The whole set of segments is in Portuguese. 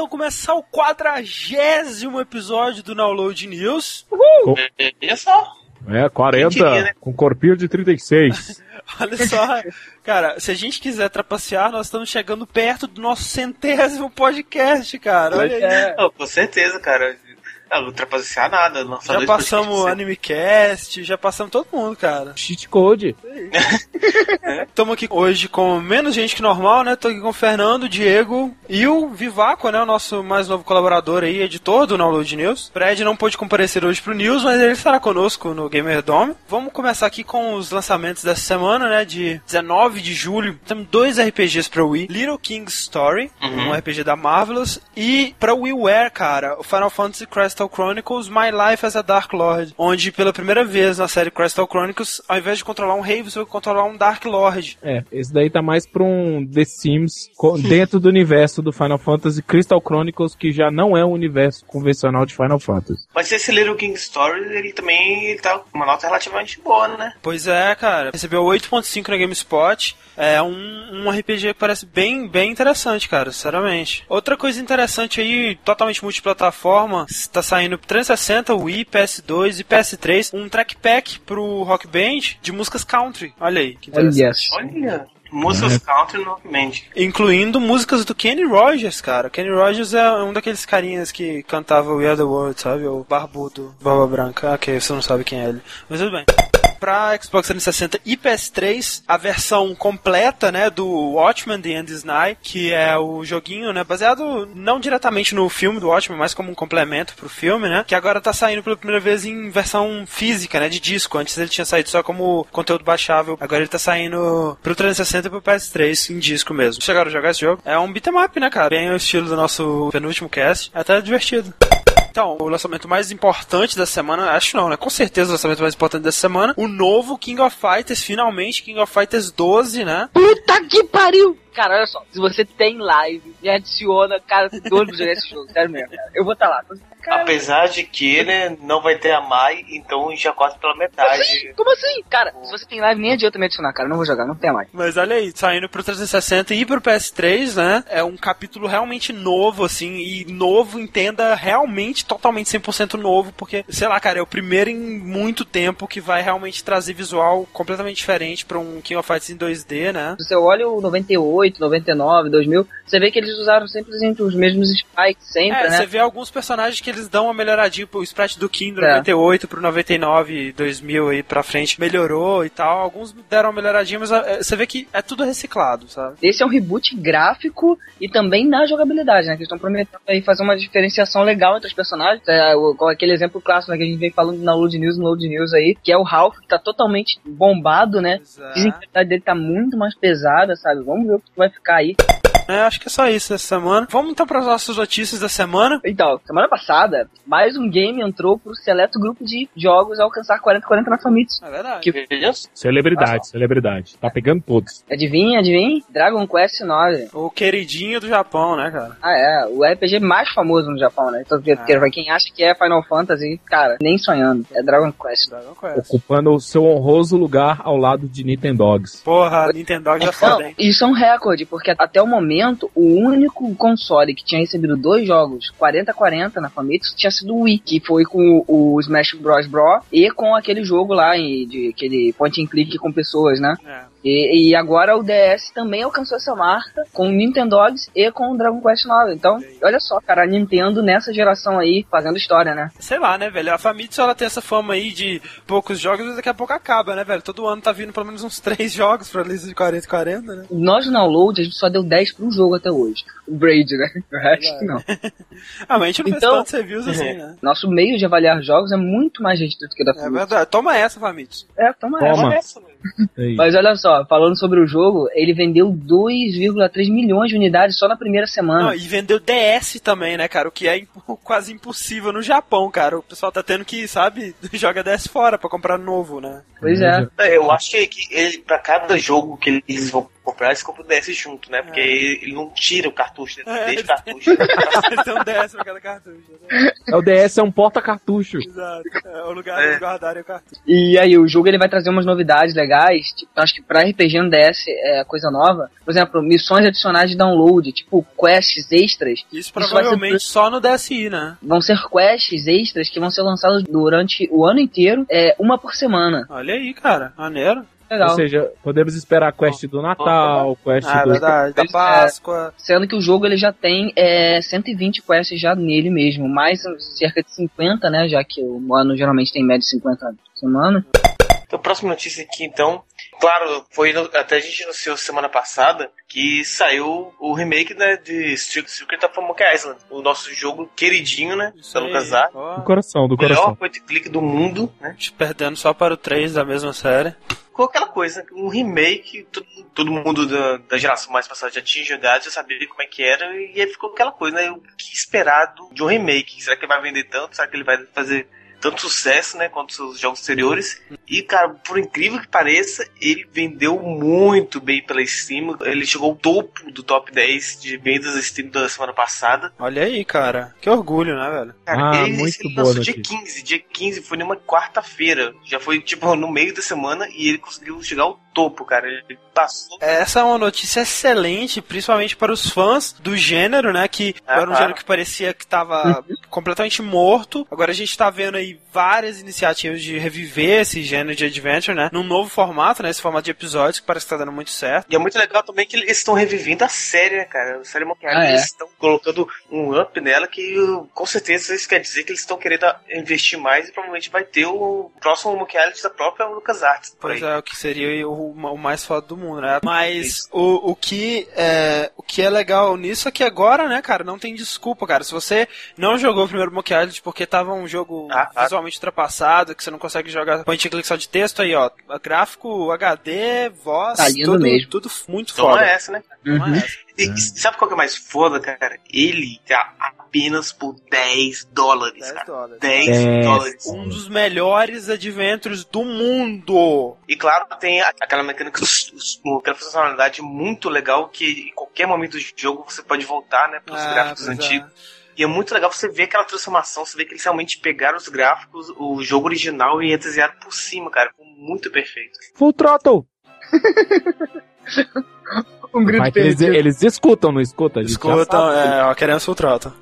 então começar o quadragésimo episódio do Download News. Uhul! Olha só. É, 40, diria, né? com corpinho de 36. Olha só, cara, se a gente quiser trapacear, nós estamos chegando perto do nosso centésimo podcast, cara. Olha é. Oh, com certeza, cara. Não, ultrapassar nada. Já passamos Animecast, já passamos todo mundo, cara. Cheat code. Estamos aqui hoje com menos gente que normal, né? Tô aqui com o Fernando, o Diego e o Vivaco, né? O nosso mais novo colaborador aí, editor do Download News. O Fred não pôde comparecer hoje pro News, mas ele estará conosco no Gamer Dome. Vamos começar aqui com os lançamentos dessa semana, né? De 19 de julho. Temos dois RPGs pra Wii. Little King's Story, uhum. um RPG da Marvelous. E pra WiiWare, cara, o Final Fantasy Crystal Crystal Chronicles My Life as a Dark Lord, onde pela primeira vez na série Crystal Chronicles, ao invés de controlar um rei, você vai controlar um Dark Lord. É, esse daí tá mais pra um The Sims dentro do universo do Final Fantasy Crystal Chronicles, que já não é um universo convencional de Final Fantasy. Mas esse Little King Story, ele também ele tá com uma nota relativamente boa, né? Pois é, cara. Recebeu 8.5 na GameSpot. É um, um RPG que parece bem, bem interessante, cara, sinceramente. Outra coisa interessante aí, totalmente multiplataforma, está saindo 360, Wii, PS2 e PS3, um track pack pro Rock Band de músicas country. Olha aí, que interessante. Olha. Músicas é. country no Rock Band. Incluindo músicas do Kenny Rogers, cara. Kenny Rogers é um daqueles carinhas que cantava We Are The World, sabe? O barbudo, barba branca. Ok, você não sabe quem é ele. Mas tudo bem para Xbox 360 e PS3 a versão completa, né, do Watchmen The End is Night, que é o joguinho, né, baseado não diretamente no filme do Watchmen, mas como um complemento pro filme, né, que agora tá saindo pela primeira vez em versão física, né, de disco. Antes ele tinha saído só como conteúdo baixável, agora ele tá saindo pro 360 e pro PS3 em disco mesmo. Chegaram a jogar esse jogo? É um beat'em up, né, cara? Bem o estilo do nosso penúltimo cast. É até divertido. Então, o lançamento mais importante da semana, acho não, né? Com certeza o lançamento mais importante dessa semana, o novo King of Fighters, finalmente, King of Fighters 12, né? Puta que pariu! Cara, olha só, se você tem live, me adiciona, cara, doido pra jogar esse jogo, sério mesmo, cara. Eu vou estar tá lá. Cara, Apesar de que, né, não vai ter a Mai, então já quase pela metade. Como assim? Como assim? Cara, se você tem live, nem adianta me adicionar, cara. Não vou jogar, não tem a Mai. Mas olha aí, saindo pro 360 e pro PS3, né? É um capítulo realmente novo, assim, e novo, entenda, realmente totalmente 100% novo, porque, sei lá, cara, é o primeiro em muito tempo que vai realmente trazer visual completamente diferente pra um King of Fighters em 2D, né? Você olha o 98, 99, 2000, você vê que eles usaram sempre os mesmos spikes, sempre, é, né? Você vê alguns personagens que eles dão uma melhoradinha pro sprite do King do é. 98 pro 99, 2000 aí pra frente melhorou e tal. Alguns deram uma melhoradinha, mas é, você vê que é tudo reciclado, sabe? Esse é um reboot gráfico e também na jogabilidade, né? Que eles estão prometendo aí fazer uma diferenciação legal entre os personagens. É, com aquele exemplo clássico né, que a gente vem falando na Load News, no Load News aí, que é o Ralph, que tá totalmente bombado, né? Exato. Dizem que a verdade dele tá muito mais pesada, sabe? Vamos ver o que vai ficar aí. É, acho que é só isso essa semana. Vamos então para as nossas notícias da semana. Então, semana passada, mais um game entrou pro seleto grupo de jogos a alcançar 40-40 na Famitsu. É verdade. Que... Celebridade, celebridade. Tá pegando todos. Adivinha, adivinha? Dragon Quest 9. O queridinho do Japão, né, cara? Ah, é. O RPG mais famoso no Japão, né? Então, pra quem acha que é Final Fantasy, cara, nem sonhando. É Dragon Quest. Dragon Quest. Ocupando o seu honroso lugar ao lado de Nintendogs. Porra, Nintendogs é foda, hein? Isso é um recorde, porque até o momento o único console que tinha recebido dois jogos 40-40 na Famitsu tinha sido o Wii, que foi com o Smash Bros. Bros. e com aquele jogo lá, de aquele point and click com pessoas, né? É. E, e, agora o DS também alcançou essa marca com o Nintendogs e com o Dragon Quest 9. Então, olha só, cara, a Nintendo nessa geração aí fazendo história, né? Sei lá, né, velho? A Famitsu ela tem essa fama aí de poucos jogos, mas daqui a pouco acaba, né, velho? Todo ano tá vindo pelo menos uns três jogos pra lista de 40 e 40, né? Nós no download a gente só deu 10 pra um jogo até hoje. O Braid, né? O resto não. ah, mas a gente não então, fez tantos reviews assim, né? Nosso meio de avaliar jogos é muito mais restrito que da Famitsu. É verdade. Toma essa, Famitsu. É, toma, toma. essa. Mas olha só, falando sobre o jogo, ele vendeu 2,3 milhões de unidades só na primeira semana. Não, e vendeu DS também, né, cara? O que é quase impossível no Japão, cara. O pessoal tá tendo que, sabe, joga DS fora pra comprar novo, né? Pois é. é. Eu acho que ele, pra cada jogo que eles vão comprar, eles compram o DS junto, né? Porque ele não tira o cartucho, ele É. deixa o cartucho. Têm um DS pra cada cartucho. Né? É, o DS é um porta-cartucho. Exato. É o lugar É. de guardarem o cartucho. E aí, o jogo ele vai trazer umas novidades legais. Tipo, acho que pra RPG no DS é coisa nova. Por exemplo, missões adicionais de download, tipo quests extras. Isso vai ser- provavelmente só no DSi, né? Vão ser quests extras que vão ser lançadas durante o ano inteiro, é, uma por semana. Olha aí, cara. Maneiro. Legal. Ou seja, podemos esperar a quest do Natal, quest Ah, é do. verdade. Da É. Páscoa. Sendo que o jogo ele já tem é, 120 quests já nele mesmo, mais cerca de 50, né? Já que o ano geralmente tem em média de 50 por semana. Então, próxima notícia aqui, então. Claro, foi no- até a gente anunciou semana passada que saiu o remake né, de Secret Secret of Monkey Island, o nosso jogo queridinho, né? Isso Da. LucasArts. Do coração, do Melhor coração. point click do mundo, né? te perdendo só para o 3 da mesma série. Ficou aquela coisa, um remake, todo, todo mundo da, da geração mais passada já tinha jogado, já sabia como é que era, e aí ficou aquela coisa, né? O que esperar do- de um remake? Será que ele vai vender tanto? Será que ele vai fazer tanto sucesso, né, quanto os jogos anteriores? E, cara, por incrível que pareça, ele vendeu muito bem pela Steam. Ele chegou ao topo do top 10 de vendas da Steam da semana passada. Olha aí, cara. Que orgulho, né, velho? Cara, Ah, ele, muito ele boa lançou dia notícia. 15. Dia 15 foi numa quarta-feira. Já foi, tipo, no meio da semana e ele conseguiu chegar ao topo, cara. Ele passou. Essa é uma notícia excelente, principalmente para os fãs do gênero, né? Que Ah, era um gênero que parecia que estava completamente morto. Agora a gente tá vendo aí várias iniciativas de reviver esse gênero de adventure, né? Num novo formato, né? Esse formato de episódios que parece que tá dando muito certo. E é muito legal também que eles estão revivendo a série, né, cara? A série Monkey Island, Ah, é? eles estão colocando um up nela que com certeza isso quer dizer que eles estão querendo investir mais e provavelmente vai ter o próximo Monkey Island da própria LucasArts. Pois aí. é, o que seria o, o mais foda do mundo, né? Mas o, o, que é, o que é legal nisso é que agora, né, cara, não tem desculpa, cara. Se você não jogou o primeiro Monkey Island porque tava um jogo Ah, ah. Visualmente ultrapassado, que você não consegue jogar point and click só de texto, aí, ó, gráfico, HD, voz, Tá lindo tudo, mesmo. tudo muito Então foda. é essa, né? Não é Uhum. essa. E, e sabe qual que é mais foda, cara? Ele tá apenas por 10 dólares, 10 cara. dólares. 10 É. dólares. Um dos melhores adventures do mundo. E claro, tem a- aquela mecânica, aquela funcionalidade muito legal que em qualquer momento do jogo você pode voltar, né, pros Ah, gráficos é. antigos. E é muito legal você ver aquela transformação, você vê que eles realmente pegaram os gráficos, o jogo original e desenharam por cima, cara. Ficou muito perfeito. Full Throttle! Um grito que eles, eles escutam, não escuta? A gente já Escuta, sabe. é, ó, querendo Sultrota.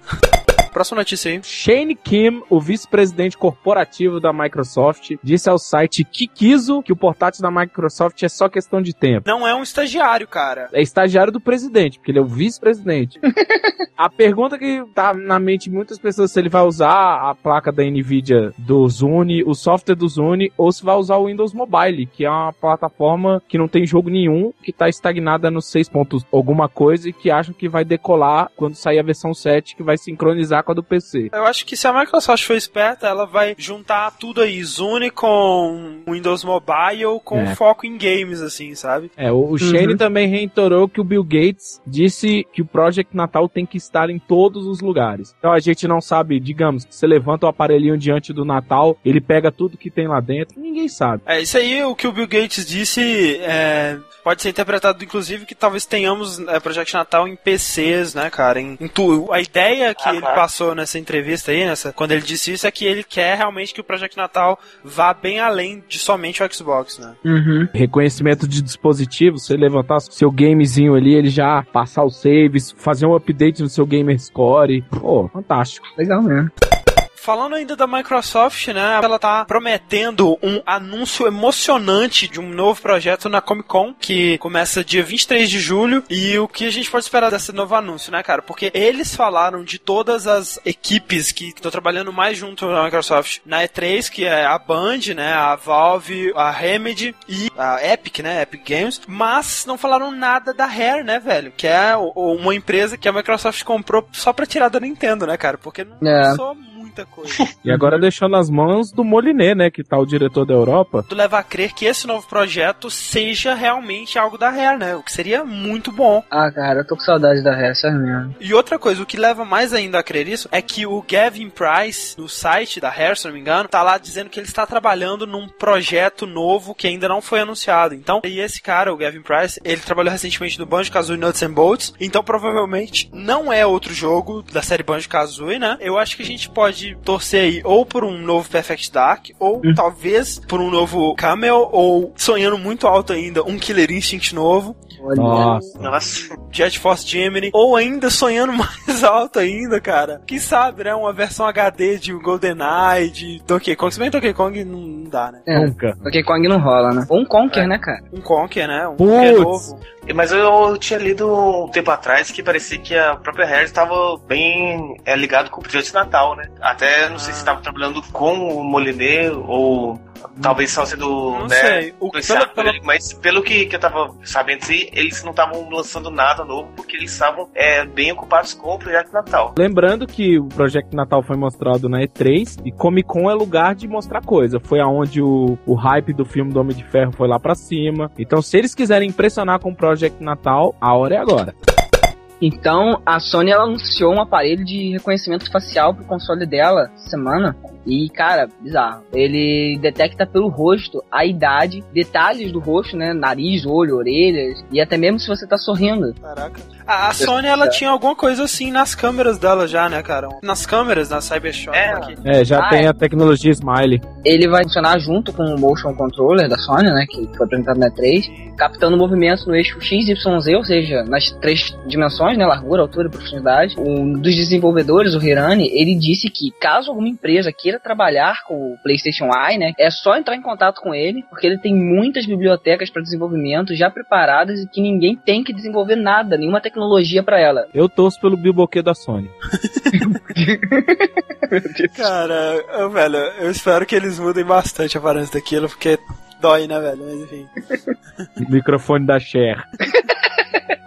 Próxima notícia aí. Shane Kim, o vice-presidente corporativo da Microsoft, disse ao site Kikizo que o portátil da Microsoft é só questão de tempo. Não é um estagiário, cara. É estagiário do presidente, porque ele é o vice-presidente. a pergunta que tá na mente de muitas pessoas se ele vai usar a placa da Nvidia do Zune, o software do Zune, ou se vai usar o Windows Mobile, que é uma plataforma que não tem jogo nenhum, que tá estagnada nos 6 pontos alguma coisa e que acham que vai decolar quando sair a versão 7, que vai sincronizar com a do PC. Eu acho que se a Microsoft for esperta, ela vai juntar tudo aí, Zune com Windows Mobile, com É. foco em games, assim, sabe? É, o, o Shane também reiterou que o Bill Gates disse que o Project Natal tem que estar em todos os lugares. Então a gente não sabe, digamos, que você levanta o aparelhinho diante do Natal, ele pega tudo que tem lá dentro, ninguém sabe. É, isso aí, o que o Bill Gates disse, é, pode ser interpretado, inclusive, que talvez tenhamos é, Project Natal em PCs, né, cara? Em, em tu- a ideia que Ah, ele claro. Passou nessa entrevista aí, nessa, quando ele disse isso, é que ele quer realmente que o Project Natal vá bem além de somente o Xbox, né? Uhum. Reconhecimento de dispositivo, você levantar seu gamezinho ali, ele já passar os saves, fazer um update no seu gamer score. Pô, fantástico. Legal mesmo. Falando ainda da Microsoft, né? Ela tá prometendo um anúncio emocionante de um novo projeto na Comic Con, que começa dia 23 de julho. E o que a gente pode esperar desse novo anúncio, né, cara? Porque eles falaram de todas as equipes que estão trabalhando mais junto na Microsoft na E3, que é a Band, né? A Valve, a Remedy e a Epic, né? Epic Games. Mas não falaram nada da Rare, né, velho? Que é uma empresa que a Microsoft comprou só pra tirar da Nintendo, né, cara? Porque não É. muito muita coisa. E agora deixou nas mãos do Moliné, né? Que tá o diretor da Europa. Tu leva a crer que esse novo projeto seja realmente algo da Rare, né? O que seria muito bom. Ah, cara, eu tô com saudade da Rare, sério mesmo. E outra coisa, o que leva mais ainda a crer isso é que o Gavin Price, no site da Rare, se não me engano, tá lá dizendo que ele está trabalhando num projeto novo que ainda não foi anunciado. Então, e esse cara, o Gavin Price, ele trabalhou recentemente no Banjo-Kazooie Nuts and Bolts, então provavelmente não é outro jogo da série Banjo-Kazooie, né? Eu acho que a gente pode torcer aí ou por um novo Perfect Dark, ou Hum. talvez por um novo Camel, ou sonhando muito alto ainda, um Killer Instinct novo. Olha. Nossa. Nossa. Jet Force Gemini, ou ainda sonhando mais alto ainda, cara. Quem sabe, né? Uma versão HD de GoldenEye, de Donkey Kong. Se bem Donkey Kong não, dá, né? É, Nunca. Donkey Kong não rola, né? Ou um Conker, né, cara? Um Conker, né? Um. Conker novo. Mas eu tinha lido um tempo atrás que parecia que a própria Rare estava bem é, ligado com o projeto de Natal, né? Até não sei se estava trabalhando com o Moliné ou talvez só sendo, Não né? sei. O, pelo, por pelo, ele, mas pelo que, que eu tava sabendo, assim, eles não estavam lançando nada novo porque eles estavam é, bem ocupados com o projeto Natal. Lembrando que o Projeto Natal foi mostrado na E3 e Comic Con é lugar de mostrar coisa. Foi aonde o, o hype do filme do Homem de Ferro foi lá pra cima. Então, se eles quiserem impressionar com o Projeto Natal, a hora é agora. Então, a Sony ela anunciou um aparelho de reconhecimento facial pro console dela semana. E, cara, bizarro. Ele detecta pelo rosto a idade, detalhes do rosto, né? Nariz, olho, orelhas. E até mesmo se você tá sorrindo. Caraca. A, a Sony, ela tinha alguma coisa assim nas câmeras dela já, né, cara? Nas câmeras, na Cybershot É. aqui. É, já Ah, tem é. a tecnologia Smiley. Ele vai funcionar junto com o Motion Controller da Sony, né? Que foi apresentado na E3. Captando movimentos no eixo XYZ, ou seja, nas três dimensões, né? Largura, altura e profundidade. Um dos desenvolvedores, o Hirani, ele disse que caso alguma empresa queira trabalhar com o PlayStation Eye, né? É só entrar em contato com ele, porque ele tem muitas bibliotecas para desenvolvimento já preparadas e que ninguém tem que desenvolver nada, nenhuma tecnologia para ela. Eu torço pelo Bilboquê da Sony. Cara, eu, velho, eu espero que eles mudem bastante a aparência daquilo, porque dói, né, velho? Mas enfim. Microfone da Cher.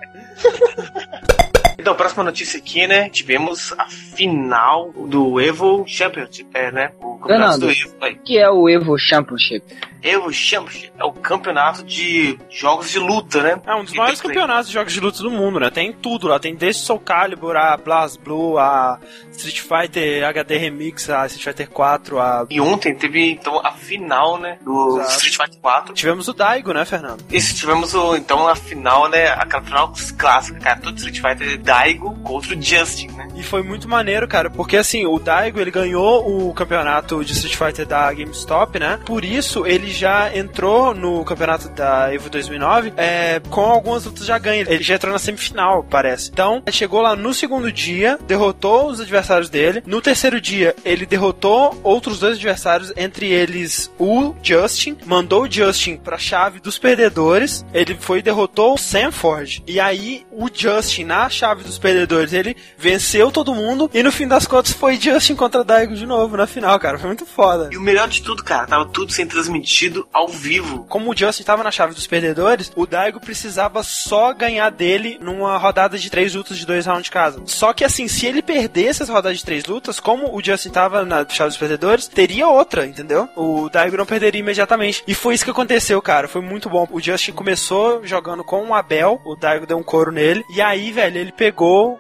Então, próxima notícia aqui, né? Tivemos a final do Evo Championship, é, né? O campeonato Fernando. do Evo. Aí. Que é o Evo Championship. Evo Championship é o campeonato de jogos de luta, né? É um dos E maiores tem- campeonatos de jogos de luta do mundo, né? Tem tudo lá. Tem desde Soul Calibur, a Blast Blue, a Street Fighter HD Remix, a Street Fighter 4, a... E ontem teve, então, a final, né? Do Exato. Street Fighter 4. Tivemos o Daigo, né, Fernando? Isso, tivemos, o, então, a final, né? Aquela final clássica, cara. Todo Street Fighter Daigo contra o Justin, né? E foi muito maneiro, cara, porque assim, o Daigo, ele ganhou o campeonato de Street Fighter da GameStop, né? Por isso, ele já entrou no campeonato da EVO 2009 é, com algumas lutas já ganhas. Ele já entrou na semifinal, parece. Então, ele chegou lá no segundo dia, derrotou os adversários dele. No terceiro dia, ele derrotou outros dois adversários, entre eles o Justin, mandou o Justin pra chave dos perdedores. Ele foi e derrotou o Sanford. E aí, o Justin, na chave dos perdedores, ele venceu todo mundo. E no fim das contas, foi Justin contra Daigo de novo na final, cara. Foi muito foda. E o melhor de tudo, cara, tava tudo sendo transmitido ao vivo. Como o Justin tava na chave dos perdedores, o Daigo precisava só ganhar dele numa rodada de três lutas de dois rounds de casa. Só que assim, se ele perdesse essa rodada de três lutas, como o Justin tava na chave dos perdedores, teria outra, entendeu? O Daigo não perderia imediatamente. E foi isso que aconteceu, cara. Foi muito bom. O Justin começou jogando com o Abel, o Daigo deu um couro nele, e aí, velho, ele pegou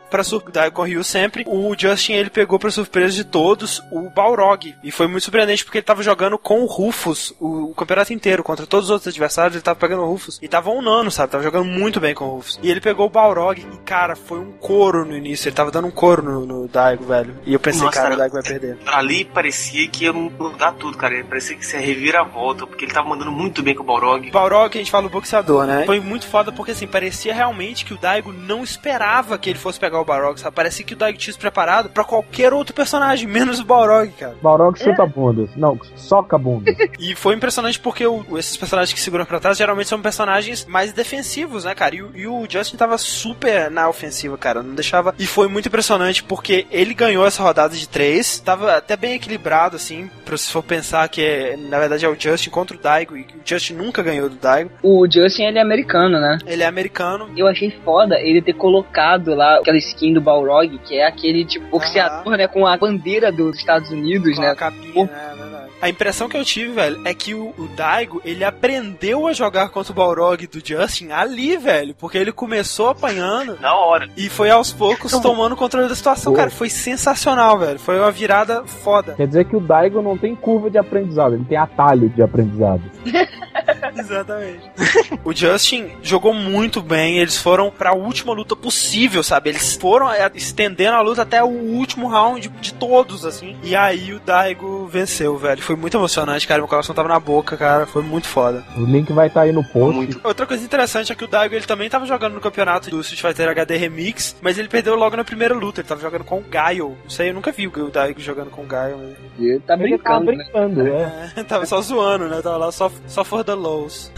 pra surpresa. O Daigo corriu sempre. O Justin, ele pegou pra surpresa de todos o Balrog. E foi muito surpreendente porque ele tava jogando com o Rufus o, o campeonato inteiro, contra todos os outros adversários, ele tava pegando o Rufus. E tava um nano, sabe? Tava jogando muito bem com o Rufus. E ele pegou o Balrog e, cara, foi um couro no início. Ele tava dando um couro no, no Daigo, velho. E eu pensei, Nossa, cara, o. Daigo vai perder. Ali parecia que ia mudar tudo, cara. Parecia que ia reviravolta, porque ele tava mandando muito bem com o Balrog. Balrog, a gente fala o boxeador, né? Foi muito foda porque, assim, parecia realmente que o Daigo não esperava que ele fosse pegar o Balrog, sabe? Parecia que o Daigo tinha se preparado pra qualquer outro personagem, menos o Balrog, cara. Balrog chuta bundas. Não, soca bundas. E foi impressionante porque o- esses personagens que seguram pra trás geralmente são personagens mais defensivos, né, cara? E, o- e o Justin tava super na ofensiva, cara. Não deixava. E foi muito impressionante porque ele ganhou essa rodada de três. Tava até bem equilibrado, assim. Pra se for pensar que é, na verdade é o Justin contra o Daigo. E o Justin nunca ganhou do Daigo. O Justin, ele é americano, né? Ele é americano. Eu achei foda ele ter colocado lá aquela skin do Balrog, que é aquele tipo boxeador, né? Com a bandeira dos Estados Unidos, Com né? a capinha, né? A impressão que eu tive, velho, é que o, o Daigo, ele aprendeu a jogar contra o Balrog do Justin ali, velho. Porque ele começou apanhando Na hora. e foi aos poucos tomando controle da situação, Pô. cara. Foi sensacional, velho. Foi uma virada foda. Quer dizer que o Daigo não tem curva de aprendizado, ele tem atalho de aprendizado. Exatamente. o Justin jogou muito bem. Eles foram pra última luta possível, sabe? Eles foram é, estendendo a luta até o último round de todos, assim. E aí o Daigo venceu, velho. Foi muito emocionante, cara. Meu coração tava na boca, cara. Foi muito foda. O link vai estar aí no post. Muito. Outra coisa interessante é que o Daigo ele também tava jogando no campeonato do Street Fighter HD Remix, mas ele perdeu logo na primeira luta. Ele tava jogando com o Gaio. Não sei, eu nunca vi o Daigo jogando com o Gaio. Mas... Ele tá Ele tava brincando, né? brincando, é. É, tava só zoando, né? Tava lá só, só for the lows.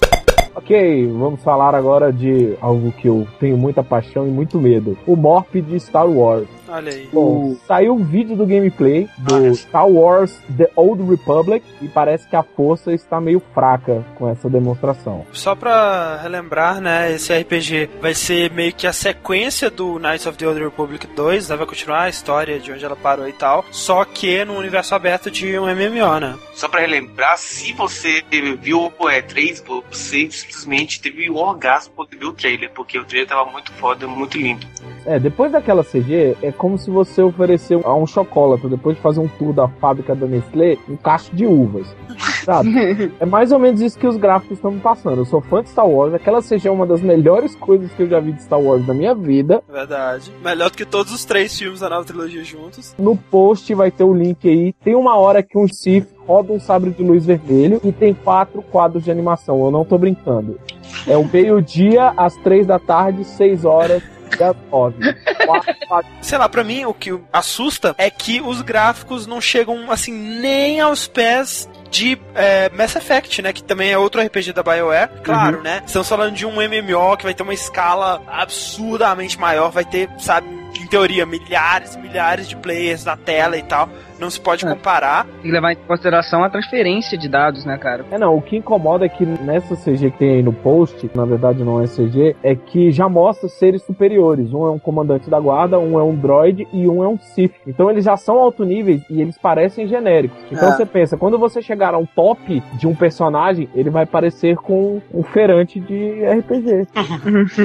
Ok, vamos falar agora de algo que eu tenho muita paixão e muito medo. O Morph de Star Wars. Olha aí. Bom, saiu um vídeo do gameplay do. Star Wars The Old Republic e parece que a força está meio fraca com essa demonstração. Só pra relembrar, né, esse RPG vai ser meio que a sequência do Knights of the Old Republic 2, né, vai continuar a história de onde ela parou e tal, só que no universo aberto de um MMO, né? Só pra relembrar, se você viu o E3, você simplesmente teve um orgasmo quando viu o trailer, porque o trailer tava muito foda, muito lindo. É, depois daquela CG, é como se você ofereceu a um chocolate, depois de fazer um tour da fábrica da Nestlé, um cacho de uvas. Sabe? é mais ou menos isso que os gráficos estão me passando. Eu sou fã de Star Wars, aquela CG é uma das melhores coisas que eu já vi de Star Wars na minha vida. Verdade. Melhor do que todos os três filmes da nova trilogia juntos. No post vai ter o link aí. Tem uma hora que um Sith roda um sabre de luz vermelho e tem quatro quadros de animação. Eu não tô brincando. É o meio-dia, às três da tarde, seis horas nove. Quadros. Sei lá, pra mim o que assusta é que os gráficos não chegam assim nem aos pés de é, Mass Effect, né? Que também é outro RPG da BioWare. Claro, né? Estamos falando de um MMO que vai ter uma escala absurdamente maior, vai ter, sabe, em teoria, milhares e milhares de players na tela e tal. Não se pode É. comparar. Tem que levar em consideração a transferência de dados, né, cara? É não, o que incomoda é que nessa CG que tem aí no post, na verdade não é CG, é que já mostra seres superiores. Um é um comandante da guarda, um é um droid e um é um Sith. Então eles já são alto níveis e eles parecem genéricos. Então É. você pensa, quando você chegar ao top de um personagem, ele vai parecer com um ferante de RPG.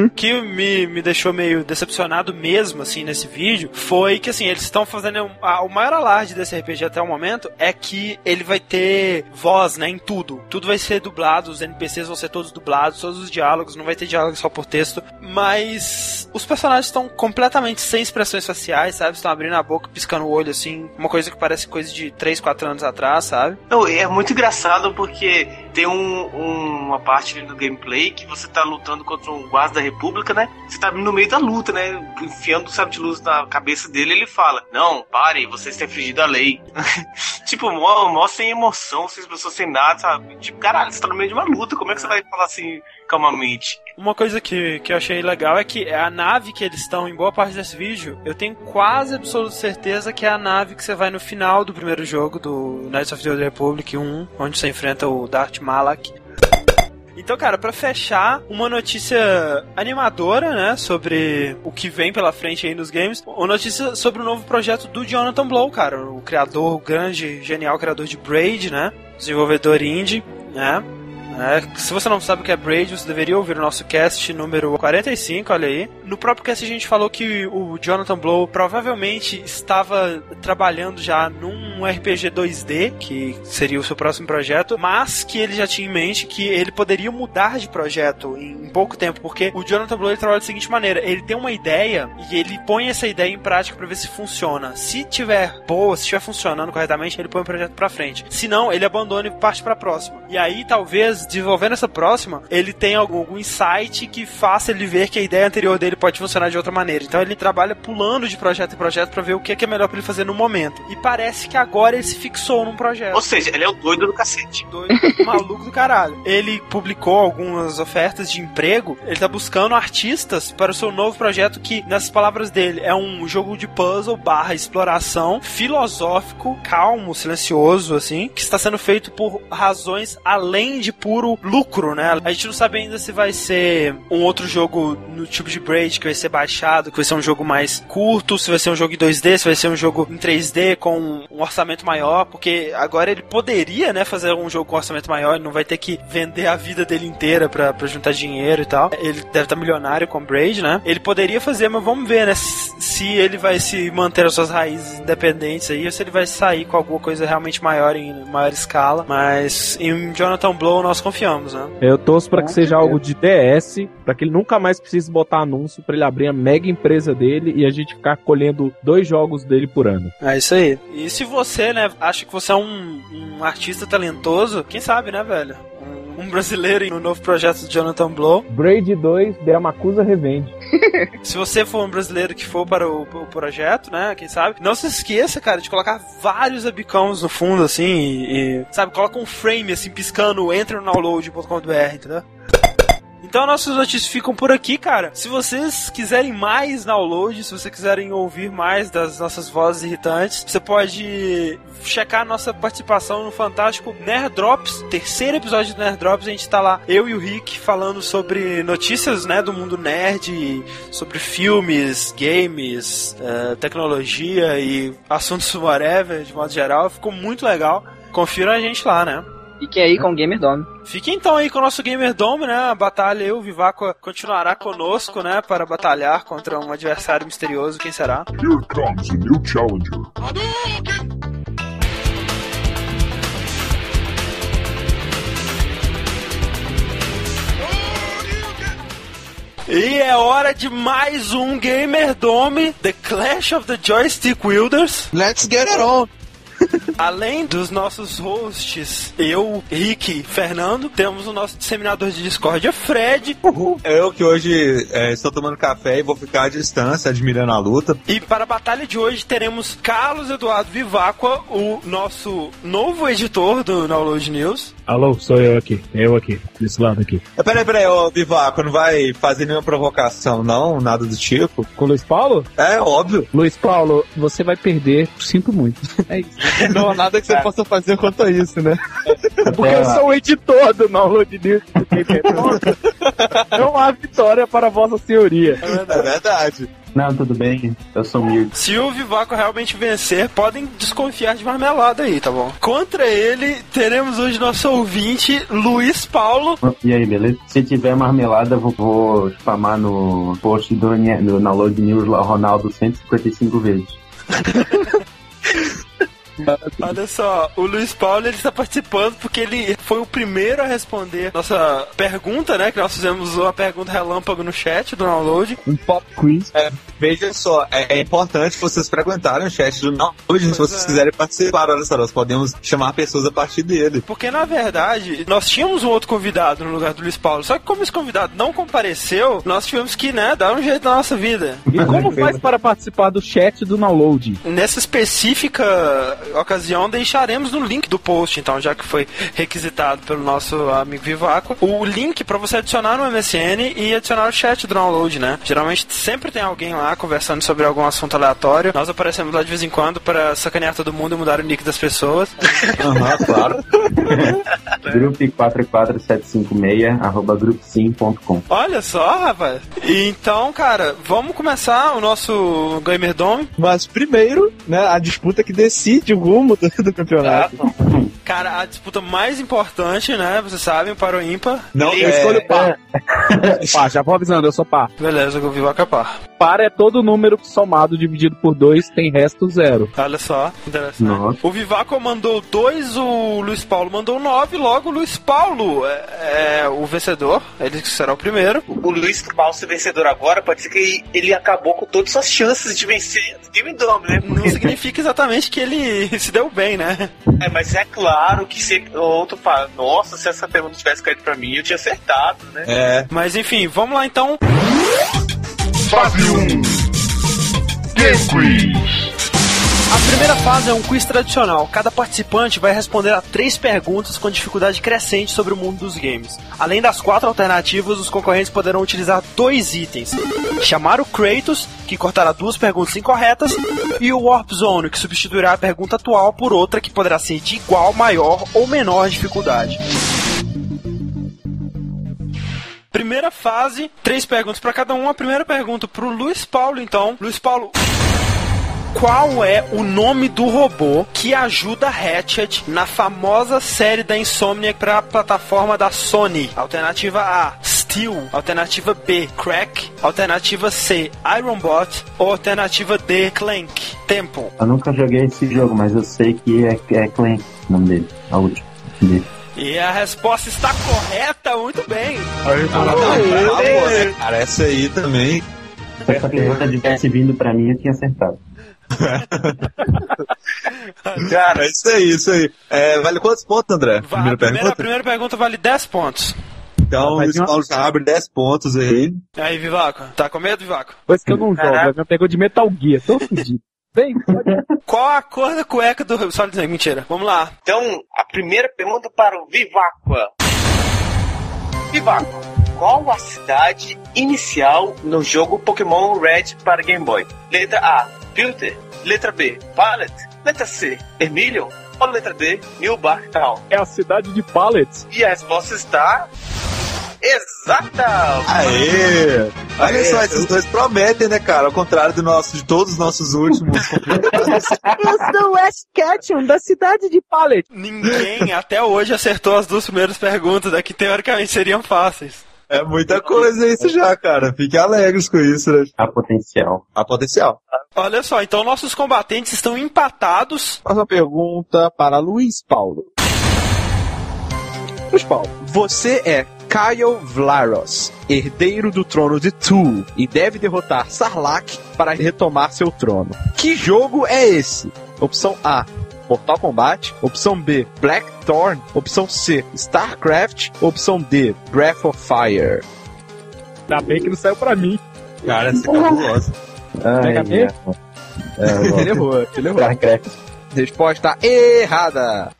O que me, me deixou meio decepcionado mesmo, assim, nesse vídeo, foi que, assim, eles estão fazendo... o maior alarde desse RPG até o momento é que ele vai ter voz, né, em tudo. Tudo vai ser dublado, os NPCs vão ser todos dublados, todos os diálogos, não vai ter diálogo só por texto. Mas os personagens estão completamente sem expressões faciais, sabe? Estão abrindo a boca, piscando o olho, assim. Uma coisa que parece coisa de 3, 4 anos atrás, sabe? Não, é muito engraçado porque tem um- um- uma parte no gameplay que você tá lutando contra um guarda da república, né? Você tá no meio da luta, né? Enfiando o sabre de luz na cabeça dele ele fala: Não, pare, você está infringindo a lei. tipo, mó, mó sem emoção, sem expressão, sem nada, sabe? Tipo, caralho, você tá no meio de uma luta, como é que você vai falar assim calmamente? Uma coisa que, que eu achei legal é que a nave que eles estão em boa parte desse vídeo, eu tenho quase absoluta certeza que é a nave que você vai no final do primeiro jogo do Knights of the Old Republic 1, onde você enfrenta o Darth Malak. Então, cara, pra fechar, uma notícia animadora, né, sobre o que vem pela frente aí nos games. Uma notícia sobre o novo projeto do Jonathan Blow, cara, o criador, o grande, genial criador de Braid, né, desenvolvedor indie, né. É, se você não sabe o que é Braid, você deveria ouvir o nosso cast número 45, olha aí. No próprio cast a gente falou que o Jonathan Blow provavelmente estava trabalhando já num RPG 2D, que seria o seu próximo projeto, mas que ele já tinha em mente que ele poderia mudar de projeto em, pouco tempo, porque o Jonathan Blow ele trabalha da seguinte maneira, ele tem uma ideia e ele põe essa ideia em prática para ver se funciona. Se tiver boa, se estiver funcionando corretamente, ele põe o projeto pra frente. Se não, ele abandona e parte pra próxima. E aí, talvez, desenvolvendo essa próxima, ele tem algum, algum insight que faça ele ver que a ideia anterior dele pode funcionar de outra maneira. Então ele trabalha pulando de projeto em projeto para ver o que é, que é melhor para ele fazer no momento. E parece que agora ele se fixou num projeto. Ou seja, ele é o doido do cacete. Doido, maluco do caralho. Ele publicou algumas ofertas de emprego. Ele tá buscando artistas para o seu novo projeto que, nessas palavras dele, é um jogo de puzzle barra exploração filosófico, calmo, silencioso, assim, que está sendo feito por razões além de puro lucro, né? A gente não sabe ainda se vai ser um outro jogo no tipo de Braid, que vai ser baixado, que vai ser um jogo mais curto, se vai ser um jogo em 2D, se vai ser um jogo em 3D com um orçamento maior, porque agora ele poderia, né, fazer um jogo com orçamento maior, ele não vai ter que vender a vida dele inteira pra, pra juntar dinheiro e tal. Ele deve estar milionário com Braid, né? Ele poderia fazer, mas vamos ver, né, se ele vai se manter as suas raízes independentes aí, ou se ele vai sair com alguma coisa realmente maior em maior escala. Mas em Jonathan Blow nós confiamos, né? Eu torço pra que seja algo de DS, pra que ele nunca mais precise botar anúncio, pra ele abrir a mega empresa dele e a gente ficar colhendo dois jogos dele por ano. É isso aí. E se você, né, acha que você é um, um artista talentoso, quem sabe, né, velho? Um, um brasileiro no novo projeto do Jonathan Blow. Braid 2, Dermacusa revende. Se você for um brasileiro que for para o, o projeto, né, quem sabe, não se esqueça, cara, de colocar vários abicões no fundo, assim, e, e, sabe, coloca um frame, assim, piscando, entra no download.com.br, entendeu? Então nossas notícias ficam por aqui, cara. Se vocês quiserem mais download, se vocês quiserem ouvir mais das nossas vozes irritantes, você pode checar nossa participação no fantástico Nerd Drops, terceiro episódio do Nerd Drops. A gente tá lá, eu e o Rick, falando sobre notícias, né, do mundo nerd, sobre filmes, games, uh, tecnologia e assuntos whatever, de modo geral. Ficou muito legal. Confiram a gente lá, né? Fiquem aí com o Gamer Dome. Fique então aí com o nosso Gamer Dome, né? A batalha eu, o Vivaco, continuará conosco, né? Para batalhar contra um adversário misterioso. Quem será? Here comes a new challenger. E é hora de mais um Gamer Dome, The Clash of the Joystick Wielders. Let's get it on! Além dos nossos hosts, eu, Rick, Fernando, temos o nosso disseminador de discórdia, Fred. Eu que hoje é, estou tomando café e vou ficar à distância, admirando a luta. E para a batalha de hoje teremos Carlos Eduardo Vivacqua, o nosso novo editor do Download News. Alô, sou eu aqui. Eu aqui, desse lado aqui. É, Peraí, peraí, ô Bivaco, não vai fazer nenhuma provocação, não? Nada do tipo? Com o Luiz Paulo? É, óbvio. Luiz Paulo, você vai perder, sinto muito. É isso. Não há nada que você possa fazer quanto a isso, né? Porque eu sou o editor do Download News. Não há vitória para Vossa Senhoria. É verdade. Não, tudo bem. Eu sou humilde. Se o Vivaco realmente vencer, podem desconfiar de marmelada aí, tá bom? Contra ele, teremos hoje nosso ouvinte, Luiz Paulo. E aí, beleza? Se tiver marmelada, eu vou, vou spamar no post do, do Download News lá, Ronaldo 155 vezes. Olha só, o Luiz Paulo ele está participando porque ele foi o primeiro a responder nossa pergunta, né? Que nós fizemos uma pergunta relâmpago no chat do download. Um pop quiz. É, veja só, é, é importante vocês frequentarem o chat do download se vocês é. quiserem participar. Olha só, nós podemos chamar pessoas a partir dele. Porque na verdade, nós tínhamos um outro convidado no lugar do Luiz Paulo. Só que como esse convidado não compareceu, nós tivemos que, né, dar um jeito na nossa vida. E como faz para participar do chat do download? Nessa específica ocasião, deixaremos no link do post, então, já que foi requisitado pelo nosso amigo Vivaco, o link para você adicionar no MSN e adicionar o chat do download, né? Geralmente sempre tem alguém lá conversando sobre algum assunto aleatório. Nós aparecemos lá de vez em quando para sacanear todo mundo e mudar o nick das pessoas. Aham, claro. Grupo 44756, arroba grupsim.com. Olha só, rapaz. Então, cara, vamos começar o nosso Gamer Dome. Mas primeiro, né, a disputa que decide o rumo do, do campeonato. Cara, a disputa mais importante, né? Vocês sabem, para o ímpar. Não, Eu é, escolho par. Pá, já vou avisando, eu sou par. Beleza, eu vi o par. Par é todo número somado dividido por 2, tem resto zero. Olha só, interessante. Nossa. O Vivaco mandou dois, o Luiz Paulo mandou nove, logo o Luiz Paulo é, é o vencedor, ele será o primeiro. O Luiz Paulo ser vencedor agora, pode ser que ele acabou com todas as chances de vencer Team Dome, né? Não significa exatamente que ele se deu bem, né? É, mas é claro que se outro fala, nossa, se essa pergunta tivesse caído pra mim, eu tinha acertado, né? É. Mas enfim, vamos lá então. Fase 1 Game Quiz primeira fase é um quiz tradicional. Cada participante vai responder a três perguntas com dificuldade crescente sobre o mundo dos games. Além das quatro alternativas, os concorrentes poderão utilizar dois itens: chamar o Kratos, que cortará duas perguntas incorretas, e o Warp Zone, que substituirá a pergunta atual por outra que poderá ser de igual, maior ou menor dificuldade. Primeira fase, três perguntas para cada um. A primeira pergunta pro Luiz Paulo, então. Luiz Paulo, qual é o nome do robô que ajuda Ratchet na famosa série da Insomniac para a plataforma da Sony? Alternativa A, Steel. Alternativa B, Crack. Alternativa C, Ironbot. Ou alternativa D, Clank. Tempo. Eu nunca joguei esse jogo, mas eu sei que é, é Clank o nome dele. A última. dele. E a resposta está correta, muito bem. Bravo, né, cara? Essa aí também. Se essa pergunta tivesse vindo pra mim, eu tinha acertado. Cara, é isso aí, isso aí. É, vale quantos pontos, André? Primeira a primeira, pergunta? primeira pergunta vale 10 pontos. Então, o Mas Luiz uma- Paulo já abre 10 pontos aí. Aí, Vivaco, tá com medo, Vivaco? Coisa que eu não jogo, Caraca. me pegou de Metal Gear, tô fudido. Vem, pode. Qual a cor da cueca do Solid Snake? Mentira. Vamos lá. Então, a primeira pergunta para o Vivacqua. Vivacqua, qual a cidade inicial no jogo Pokémon Red para Game Boy? Letra A, Filter. Letra B, Pallet. Letra C, Vermilion. Ou letra D, New Bark Town? É a cidade de Pallets. E a resposta está... Exata! Aê! Olha só, esses dois prometem, né, cara? Ao contrário do nosso, de todos os nossos últimos. Eu sou o Ash Ketchum, da cidade de Pallet. Ninguém até hoje acertou as duas primeiras perguntas, né, que teoricamente seriam fáceis. É muita coisa isso já, cara. Fiquem alegres com isso, né? Há potencial. Há potencial. Olha só, então nossos combatentes estão empatados. Próxima pergunta para Luiz Paulo. Luiz Paulo, você é Kyle Vlaros, herdeiro do trono de Tu, e deve derrotar Sarlacc para retomar seu trono. Que jogo é esse? Opção A. Mortal Kombat. Opção B. Blackthorn. Opção C. StarCraft. Opção D. Breath of Fire. Ainda bem que não saiu pra mim. Cara, essa é cabulosa. Ai, B? é. Ele errou, ele errou. StarCraft. Resposta errada.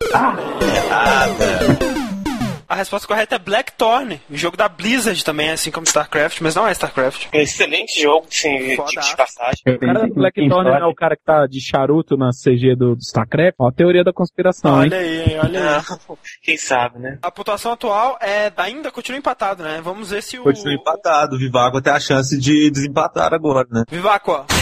A resposta correta é Blackthorn, o jogo da Blizzard também, assim como StarCraft, mas não é StarCraft. Excelente jogo, sim, diga de passagem. O cara que Blackthorn é o cara que tá de charuto na CG do, do StarCraft. Ó, a teoria da conspiração, hein? Olha aí, olha aí. Ah, quem sabe, né? A pontuação atual é ainda continua empatado, né? Vamos ver se o. Continua empatado. O Vivago tem a chance de desempatar agora, né? Vivaco, ó.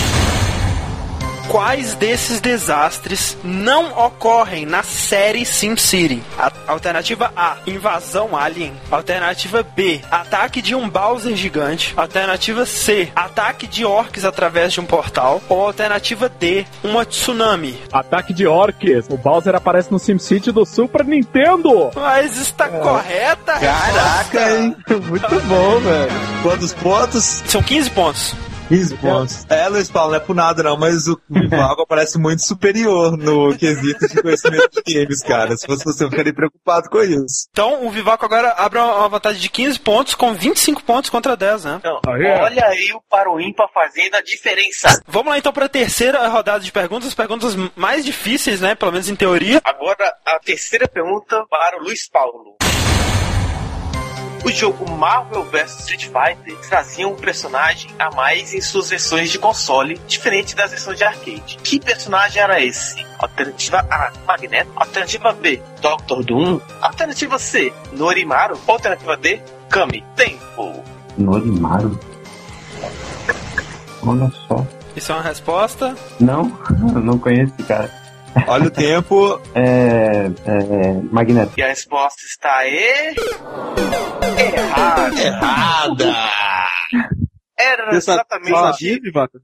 Quais desses desastres não ocorrem na série SimCity? Alternativa A, invasão alien. Alternativa B, ataque de um Bowser gigante. Alternativa C, ataque de orcs através de um portal. Ou alternativa D, uma tsunami. Ataque de orques. O Bowser aparece no SimCity do Super Nintendo. Mas está correta? a Caraca, hein? Muito bom, velho. Quantos pontos? São 15 pontos. 15 pontos. É, Luiz Paulo, não é por nada não, mas o Vivago parece muito superior no quesito de conhecimento de games, cara. Se fosse você, eu ficaria preocupado com isso. Então o Vivaco agora abre uma vantagem de 15 pontos com 25 pontos contra 10, né? Então, ó. olha aí o para o ímpar fazendo a diferença. Vamos lá então para a terceira rodada de perguntas, as perguntas mais difíceis, né? Pelo menos em teoria. Agora, a terceira pergunta para o Luiz Paulo. O jogo Marvel vs Street Fighter trazia um personagem a mais em suas versões de console, diferente das versões de arcade. Que personagem era esse? Alternativa A, Magneto. Alternativa B, Doctor Doom. Alternativa C, Norimaru. Alternativa D, Kami. Tempo. Norimaru. Olha só. Isso é uma resposta. Não, eu não conheço esse cara. Olha o tempo. É. É. Magneto. E a resposta está aí... Errada. Errada! Era Você exatamente sabia, Vivaco?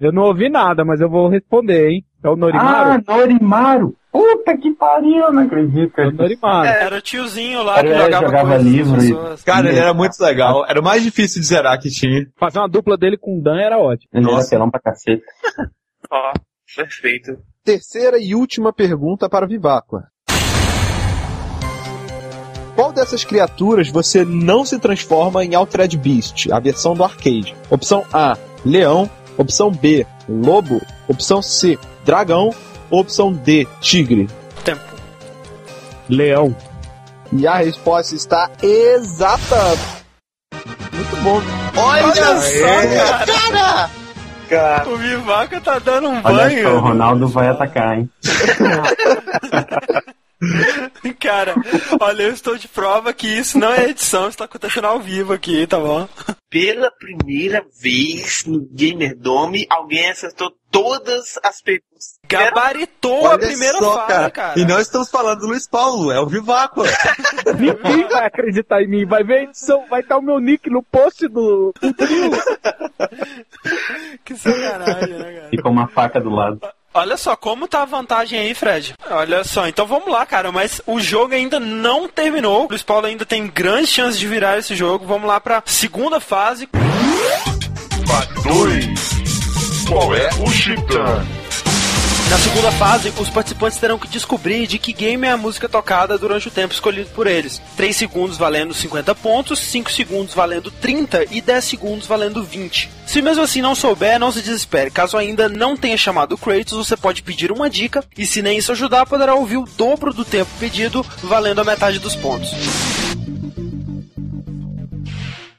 Eu não ouvi nada, mas eu vou responder, hein? É o Norimaru? Ah, Norimaru! Puta que pariu, não acredito. É o Norimaru. Era o tiozinho lá que Era, jogava, jogava coisas livro e-. Cara, ele era muito legal. Era o mais difícil de zerar que tinha. Fazer uma dupla dele com o Dan era ótimo. Ele era Nossa. pelão pra cacete. Ó, perfeito. Terceira e última pergunta para Viváqua. Qual dessas criaturas você não se transforma em Altered Beast, a versão do arcade? Opção A, leão. Opção B, lobo. Opção C, dragão. Opção D, tigre. Tempo. Leão. E a resposta está exata. Muito bom. Olha, só, cara! Cara, O Vivaca tá dando um Olha só, o banho. Ronaldo vai atacar, hein? Cara, olha, eu estou de prova que isso não é edição, isso tá acontecendo ao vivo aqui, tá bom? pela primeira vez no Gamer Dome, alguém acertou todas as perguntas. Gabaritou a primeira só, fase, cara. E não estamos falando do Luiz Paulo, é o Viváqua. Ninguém vai acreditar em mim. Vai ver a edição, vai estar o meu nick no post do, do trio. Que sacanagem, né, cara? Fica uma faca do lado. Olha só, como tá a vantagem aí, Fred? Olha só, então vamos lá, cara, mas o jogo ainda não terminou. O Luiz Paulo ainda tem grandes chances de virar esse jogo. Vamos lá pra segunda fase. Fase 2. Qual é o Chitã? Na segunda fase, os participantes terão que descobrir de que game é a música tocada durante o tempo escolhido por eles. 3 segundos valendo 50 pontos, 5 segundos valendo 30 e 10 segundos valendo 20. Se mesmo assim não souber, não se desespere. Caso ainda não tenha chamado o Kratos, você pode pedir uma dica e se nem isso ajudar, poderá ouvir o dobro do tempo pedido, valendo a metade dos pontos.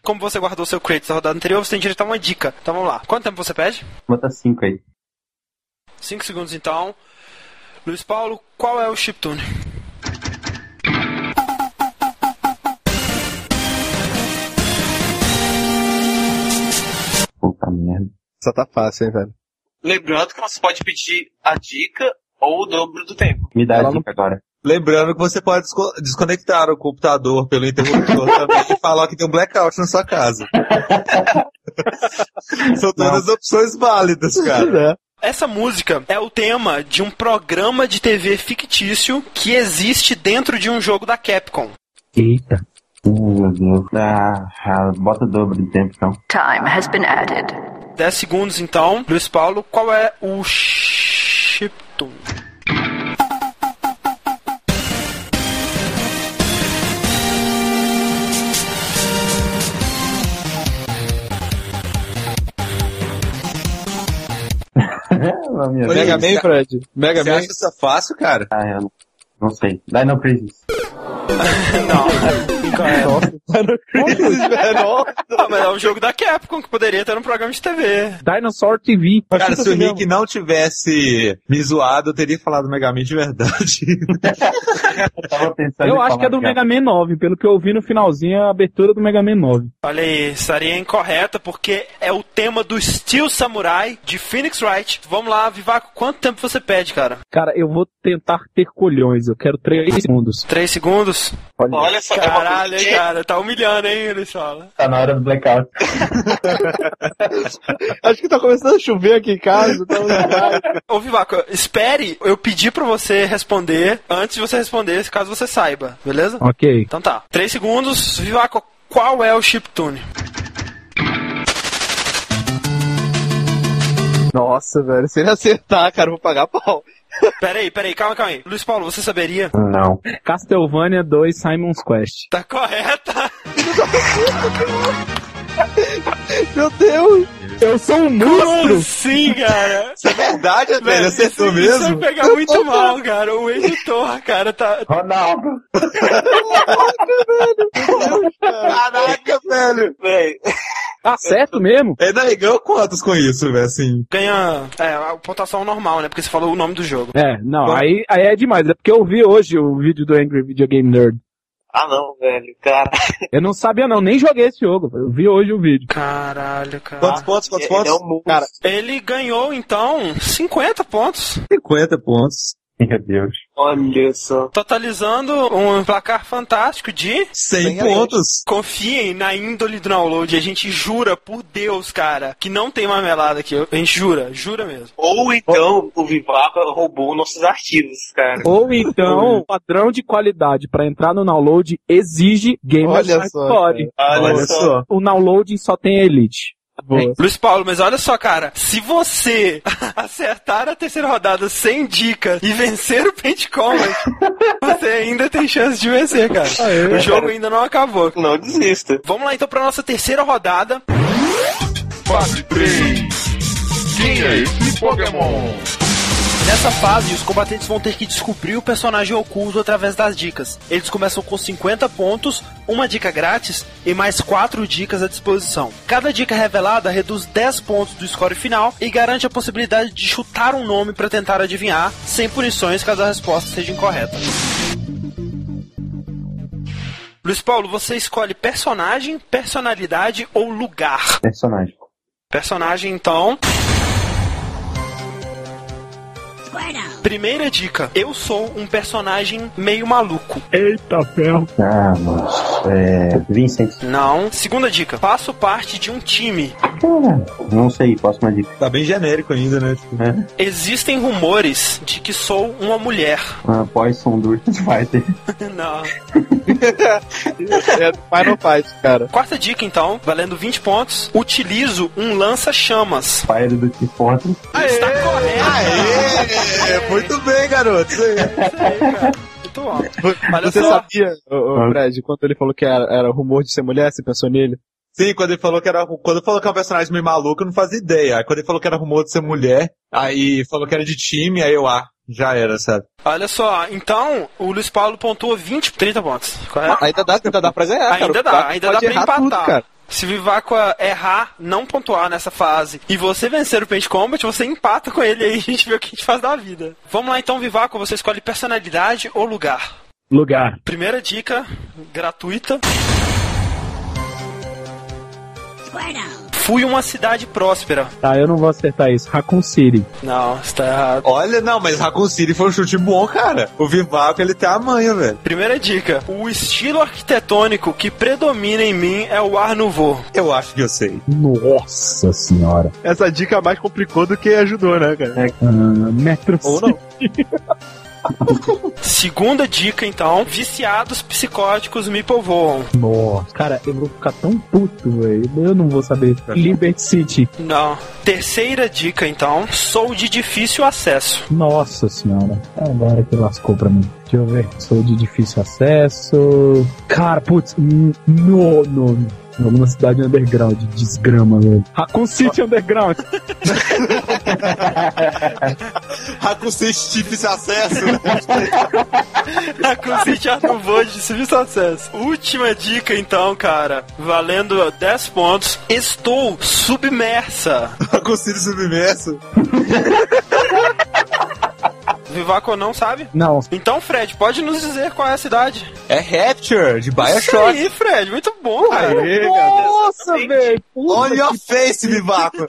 Como você guardou seu Kratos na rodada anterior, você tem direito a uma dica. Então vamos lá. Quanto tempo você pede? Bota 5 aí. 5 segundos então. Luiz Paulo, qual é o chiptune? Puta merda. Só tá fácil, hein, velho? Lembrando que você pode pedir a dica ou o dobro do tempo. Me dá Ela a não- dica agora. Lembrando que você pode desco- desconectar o computador pelo interruptor também e falar que tem um blackout na sua casa. São todas opções válidas, cara. Essa música é o tema de um programa de TV fictício que existe dentro de um jogo da Capcom. Eita. Meu Deus. Ah, bota o dobro de tempo então. Time has been added. 10 segundos então. Luiz Paulo, qual é o chiptune? Mega Man, Fred. Mega Você Man. acha isso fácil, cara? Ah, eu não, não sei. Dino Crisis. Não, Ah, mas é um jogo da Capcom que poderia ter um programa de TV. Dinosaur TV. Cara, se o Rick não tivesse me zoado, eu teria falado Mega Man de verdade. Eu acho que é do Mega Man 9, pelo que eu vi no finalzinho, é a abertura do Mega Man 9. Olha aí, estaria incorreta porque é o tema do Steel Samurai de Phoenix Wright. Vamos lá, Vivaco, quanto tempo você pede, cara? Cara, eu vou tentar ter colhões, eu quero 3 segundos. 3 segundos? Olha só, é uma Caralho, hein, cara, tá humilhando, hein, Luiz Paulo? Tá na hora do blackout. Acho que tá começando a chover aqui em casa. Tá Ô, Vivaco, espere eu pedir pra você responder antes de você responder, caso você saiba, beleza? Ok. Então tá. 3 segundos. Vivaco, qual é o chiptune? Nossa, velho. Se ele acertar, cara, eu vou pagar pau. Peraí, peraí, calma, calma aí. Luiz Paulo, você saberia? Não. Castlevania 2 Simon's Quest. Tá correta. Meu Deus. Eu sou um Como monstro! assim, cara? Isso é verdade, velho. Acertou isso, Isso mesmo? vai pegar muito mal, cara. O editor, cara, tá. Ronaldo. Caraca, velho. Véi, Tá certo mesmo? É, daí ganhou quantos com isso, velho? Assim. Ganha é, a pontuação normal, né? Porque você falou o nome do jogo. É, não, aí, aí é demais. É porque eu vi hoje o vídeo do Angry Video Game Nerd. Ah não, velho, cara. Eu não sabia não, nem joguei esse jogo. Eu vi hoje o vídeo. Caralho, cara. Quantos pontos? Quantos Ele pontos? é um. Cara, Ele ganhou, então, 50 pontos. 50 pontos. Meu Deus. Olha só. Totalizando um placar fantástico de 100 Sem pontos. Confiem na índole do download. A gente jura por Deus, cara, que não tem marmelada aqui. A gente jura, jura mesmo. Ou então o Vivaco roubou nossos arquivos, cara. Ou então, o padrão de qualidade pra entrar no download exige Gamer Olha Site só, Story. Olha, Olha só. só. O download só tem Elite. Boa. Luiz Paulo, mas olha só, cara. Se você acertar a terceira rodada sem dicas e vencer o Paint Combat, você ainda tem chance de vencer, cara. o jogo ainda não acabou. Não desista. Vamos lá então pra nossa terceira rodada. Fase 3. Quem é esse Pokémon? Nessa fase, os combatentes vão ter que descobrir o personagem oculto através das dicas. Eles começam com 50 pontos, uma dica grátis e mais 4 dicas à disposição. Cada dica revelada reduz 10 pontos do score final e garante a possibilidade de chutar um nome para tentar adivinhar, sem punições caso a resposta seja incorreta. Luiz Paulo, você escolhe personagem, personalidade ou lugar. Personagem. Personagem, então. Primeira dica: eu sou um personagem meio maluco. Eita ferro. Ah, nossa. É. Vincent. Não. Segunda dica: faço parte de um time. Ah, não sei, próxima dica. Tá bem genérico ainda, né? É. Existem rumores de que sou uma mulher. Ah, Poison do Fighter. Não. É do Final Fight, cara. Quarta dica, então, valendo 20 pontos. Utilizo um lança-chamas. Fire do T-Fortress. Está correto. Aê! Muito bem, garoto. Isso aí. Isso aí, cara. Muito bom. Olha Você só. sabia, ô, ô, Fred, quando ele falou que era, era rumor de ser mulher, você pensou nele? Sim, quando ele falou que era. Quando ele falou que é um personagem meio maluco, eu não fazia ideia. Aí quando ele falou que era rumor de ser mulher, aí falou que era de time, aí eu, ah, já era, sabe? Olha só, então o Luiz Paulo pontua 20, 30 pontos. Correto? Ainda dá, ainda dá pra ganhar, cara. Ainda O dá, ainda dá pra empatar. tudo, cara. Se o Vivaco errar, não pontuar nessa fase, e você vencer o Paint Combat, você empata com ele aí e a gente vê o que a gente faz da vida. Vamos lá então, Vivaco, você escolhe personalidade ou lugar. Lugar. Primeira dica, gratuita. Fui uma cidade próspera. Tá, eu não vou acertar isso. Raccoon City. Não, está errado. Olha, não, mas Raccoon City foi um chute bom, cara. O Vivaco, ele tem a manha, velho. Primeira dica, o estilo arquitetônico que predomina em mim é o Art Nouveau. Eu acho que eu sei. Nossa senhora. Essa dica mais complicou do que ajudou, né, cara? Ah, Metro Ou não. Segunda dica, então, viciados psicóticos me povoam. Nossa. Cara, eu vou ficar tão puto, velho. Eu não vou saber. Liberty City. Não. Terceira dica, então, sou de difícil acesso. Nossa senhora. Agora que lascou pra mim. Deixa eu ver. Sou de difícil acesso. Cara, putz. hum, No, Alguma cidade underground, desgrama, velho. Raccoon City Underground. Raccoon City, difícil acesso. Com City de difícil acesso. Última dica, então, cara. Valendo 10 pontos. Estou submersa. Raccoon City submerso. Vivaco não sabe? Não. Então, Fred, pode nos dizer qual é a cidade? É Rapture, de Isso Bioshock. aí, Fred. Muito bom, cara. Nossa, velho. On your face, Vivaco.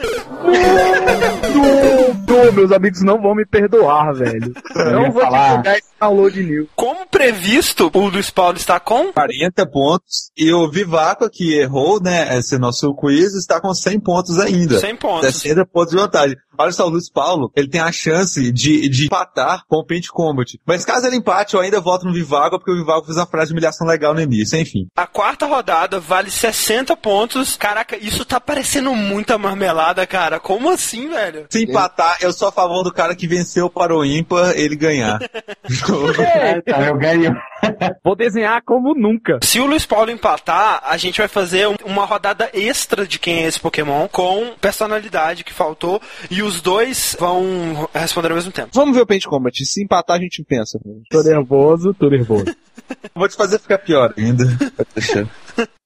Não, meus amigos não vão me perdoar, velho. Não vou divulgar esse download new. Como previsto, o Luiz Paulo está com 40 pontos. E o Vivaco, que errou, né, esse nosso quiz, está com 100 pontos ainda. 100 pontos. 60 pontos de vantagem. Olha só, o Luiz Paulo, ele tem a chance de, de empatar com o Paint Combat. Mas caso ele empate, eu ainda voto no Vivago, porque o Vivago fez uma frase de humilhação legal no início, enfim. A quarta rodada vale 60 pontos. Caraca, isso tá parecendo muita marmelada, cara. Como assim, velho? Se empatar, eu sou a favor do cara que venceu para o ímpar, ele ganhar. Eita, eu ganho. Vou desenhar como nunca. Se o Luiz Paulo empatar, a gente vai fazer um- uma rodada extra de quem é esse Pokémon com personalidade que faltou e os dois vão responder ao mesmo tempo. Vamos ver o Paint Combat. Se empatar, a gente pensa. Tô nervoso, tô nervoso. Vou te fazer ficar pior ainda.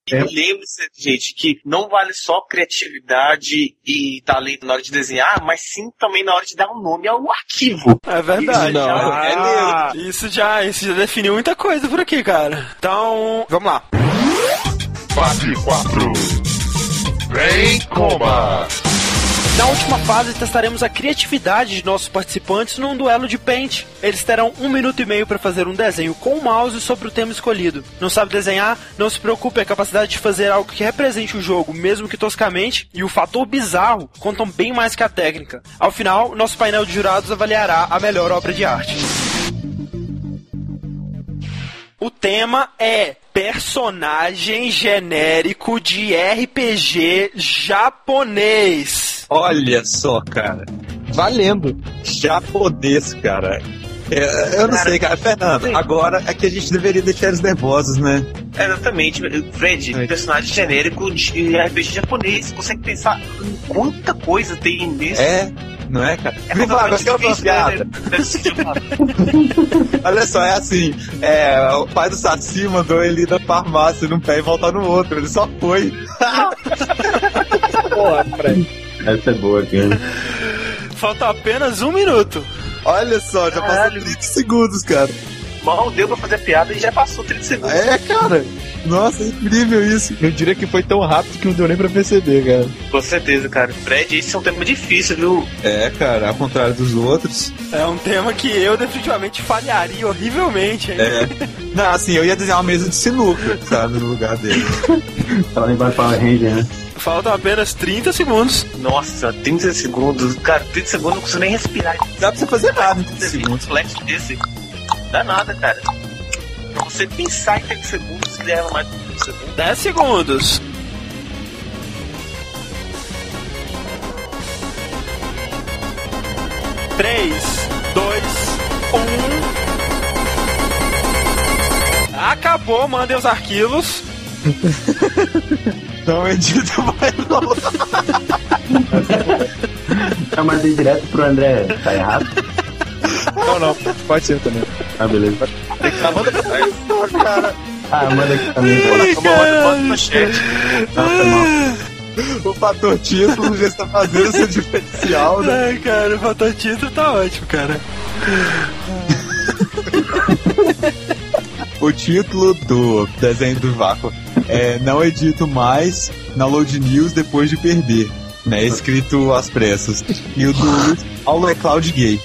E lembre-se, gente, que não vale só criatividade e talento na hora de desenhar, mas sim também na hora de dar um nome ao arquivo. É verdade. Isso não, Ah, isso já, isso já definiu muita coisa por aqui, cara. Então, vamos lá. Fase 4. Vem Combat. Na última fase, testaremos a criatividade de nossos participantes num duelo de Paint. Eles terão um minuto e meio para fazer um desenho com o mouse sobre o tema escolhido. Não sabe desenhar? Não se preocupe, a capacidade de fazer algo que represente o jogo, mesmo que toscamente, e o fator bizarro contam bem mais que a técnica. Ao final, nosso painel de jurados avaliará a melhor obra de arte. O tema é personagem genérico de RPG japonês. Olha só, cara. Valendo. Japonês, cara. É, eu não sei, cara. Fernando, agora é que a gente deveria deixar eles nervosos, né? É, Exatamente. Fred, É. personagem genérico de RPG japonês. Você consegue pensar em quanta coisa tem nisso? É, não é, cara? É Me fala, qual é a difícil, né? piada? Olha só, é assim: é, o pai do Saci mandou ele ir na farmácia num pé e voltar no outro. Ele só foi. Porra, Fred. Essa é boa, cara. Falta apenas um minuto. Olha só, já passou Caralho. 30 segundos, cara. Mal deu pra fazer a piada e já passou 30 segundos. É, cara. Nossa, é incrível isso. Eu diria que foi tão rápido que não deu nem pra perceber, cara. Com certeza, cara. Fred, esse é um tema difícil, viu? É, cara, ao contrário dos outros. É um tema que eu definitivamente falharia horrivelmente. hein? É. Não, assim, eu ia desenhar uma mesa de sinuca, sabe, no lugar dele. Fala em Power Ranger, né? Faltam apenas 30 segundos. Nossa, 30 segundos. Cara, 30 segundos eu não consigo nem respirar. Dá pra você fazer nada em 30 Desenho um segundos. flash desse. Dá nada, cara. Pra você pensar em 30 segundos, que leva mais de 30 segundos. 10 segundos. Três, dois, um. Acabou, mandem os arquivos. Não edita mais não. Eu mandei direto pro André. Tá errado? Não, não. Pode ser também. Ah, beleza. cara. Ah, manda aqui também. Bota, no chat. Nossa, mal. O fator título já está fazendo seu diferencial, né? Ai, cara, o fator título tá ótimo, cara. O título do desenho do vácuo é Não edito mais na Load News depois de perder. Né, escrito às pressas. E o do Luiz Paulo é Cloud Gay.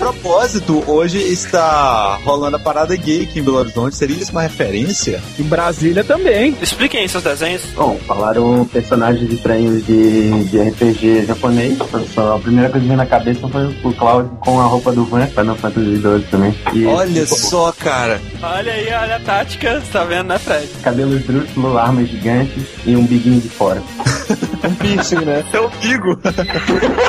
A propósito, hoje está rolando a parada gay aqui em Belo Horizonte. Seria isso uma referência? Em Brasília também. Expliquem aí seus desenhos. Bom, falaram personagens estranhos de, de RPG japonês. Só a primeira coisa que veio na cabeça foi o Cloud com a roupa do Van, Final Fantasy XII também. E Olha só, cara. Olha aí, olha a tática, tá vendo, né, Fred? cabelo esdrúxulo, armas gigantes e um biguinho de fora. Um piercing, né? É o Bigo.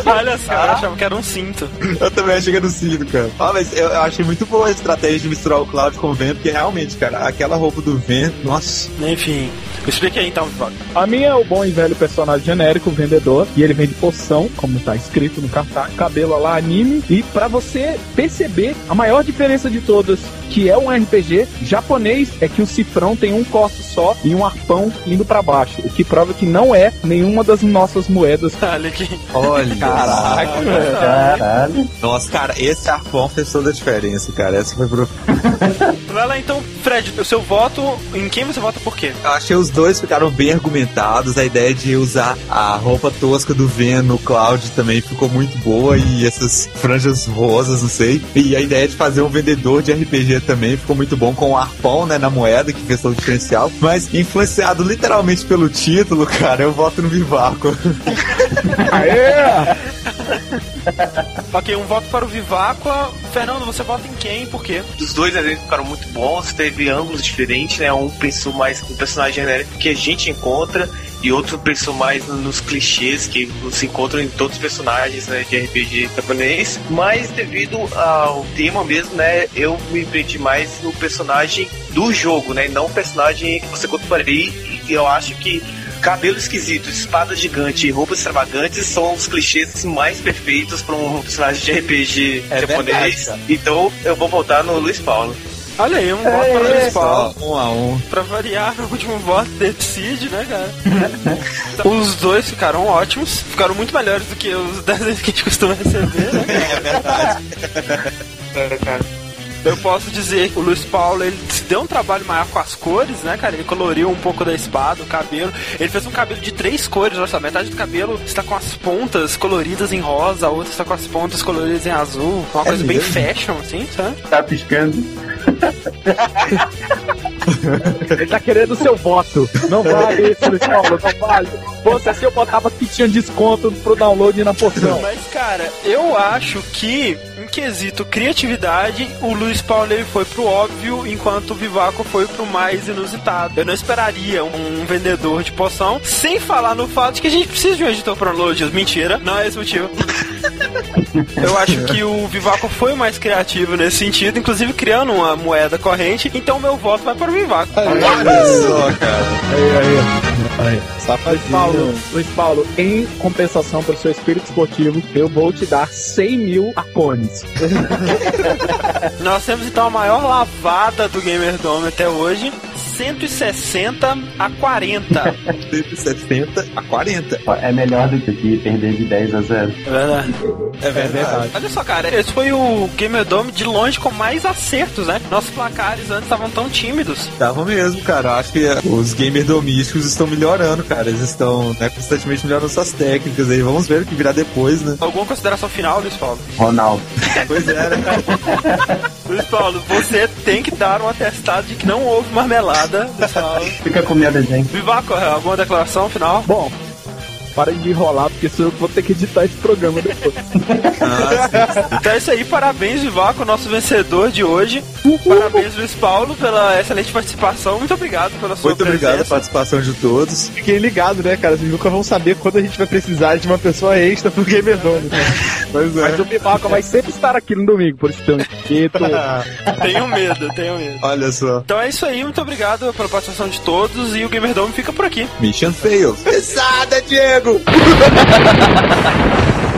Olha só, eu achava que era um cinto. Eu também achei que era o Cido, cara. Ah, mas eu, eu achei muito boa a estratégia de misturar o Cloud com o Vento, porque realmente, cara, aquela roupa do Vento, nossa. Enfim, explique aí então. A minha é o bom e velho personagem genérico, o vendedor, e ele vende poção, como tá escrito no cartaz, cabelo lá anime, e pra você perceber a maior diferença de todas, que é um RPG japonês, é que o cifrão tem um corte só e um arpão indo pra baixo, o que prova que não é nenhuma das nossas moedas. Olha aqui. Olha. Caraca, velho. Caralho. Nossa, cara, esse arpão fez toda a diferença, cara. Essa foi pro. Vai lá então, Fred, o seu voto, em quem você vota por quê? Eu achei os dois ficaram bem argumentados. A ideia de usar a roupa tosca do Ven no Cloud também ficou muito boa. E essas franjas rosas, não sei. E a ideia de fazer um vendedor de RPG também ficou muito bom com o arpão, né, na moeda, que fez todo o diferencial. Mas influenciado literalmente pelo título, cara, eu voto no Vivaco. Aê! Ok, um voto para o Viváqua. Fernando, você vota em quem e por quê? Os dois desenhos ficaram muito bons, teve ângulos diferentes, né? Um pensou mais no personagem genérico que a gente encontra e outro pensou mais nos clichês que se encontram em todos os personagens né, de RPG japonês. Mas devido ao tema mesmo, né? Eu me prendi mais no personagem do jogo, né? Não o personagem que você aí. E eu acho que cabelo esquisito, espada gigante e roupas extravagantes são os clichês mais perfeitos para um personagem de RPG É japonês. verdade, então eu vou voltar no Luiz Paulo. Olha aí, um voto para o Luiz Paulo. Só um a um. Pra variar, o último voto decide, né, cara? Então, os dois ficaram ótimos, ficaram muito melhores do que os desenhos que a gente costuma receber, né? É verdade. É, cara. Eu posso dizer que o Luiz Paulo, ele se deu um trabalho maior com as cores, né, cara? Ele coloriu um pouco da espada, o cabelo. Ele fez um cabelo de três cores, olha só. Metade do cabelo está com as pontas coloridas em rosa, a outra está com as pontas coloridas em azul. Uma coisa bem mesmo? fashion, assim, sabe? Tá piscando. Ele tá querendo o seu voto. Não vale isso, Luiz Paulo, não vale. Fosse assim, eu botava que tinha desconto pro download na poção. Mas, cara, eu acho que, quesito criatividade, o Luiz Paulo ele foi pro óbvio, enquanto o Vivaco foi pro mais inusitado. Eu não esperaria um vendedor de poção, sem falar no fato de que a gente precisa de um editor para Logias. Mentira, não é esse o motivo. Eu acho que o Vivaco foi mais criativo nesse sentido, inclusive criando uma moeda corrente, então meu voto vai para o Vivaco. Olha só, cara. Aí, aí. Luiz Safadinho. Paulo, Luiz Paulo, em compensação pelo seu espírito esportivo, eu vou te dar 100 mil acones. Nós temos então a maior lavada do Gamer Dome até hoje. 160 a 40. 160 a 40. Ó, É melhor do que perder de 10 a 0. É verdade. É verdade. Olha só, cara, esse foi o Gamer Dome de longe com mais acertos, né? Nossos placares antes estavam tão tímidos. Tava mesmo, cara. Acho que os gamers domésticos estão melhorando, cara. Eles estão né, constantemente melhorando suas técnicas aí. Vamos ver o que virá depois, né? Alguma consideração final, Luiz Paulo? Ronaldo. Pois é, né? Luiz Paulo, você tem que dar um atestado de que não houve marmelada aula. Fica com medo, gente. Vivaco, alguma declaração final? Bom, para de enrolar, porque senão eu vou ter que editar esse programa depois. Então é isso aí, parabéns, Vivaco, nosso vencedor de hoje. Parabéns, Luiz Paulo, pela excelente participação. Muito obrigado pela sua Muito obrigado a presença. participação de todos. Fiquem ligados, né, cara? Vocês nunca vão saber quando a gente vai precisar de uma pessoa extra pro Gamer Zone. Né? Pois Mas o Pipoca vai sempre estar aqui no domingo, por isso tem um espeto. Tenho medo, tenho medo. Olha só. Então é isso aí, muito obrigado pela participação de todos e o Gamer Dome fica por aqui. Mission fail. Pesada, Diego! bro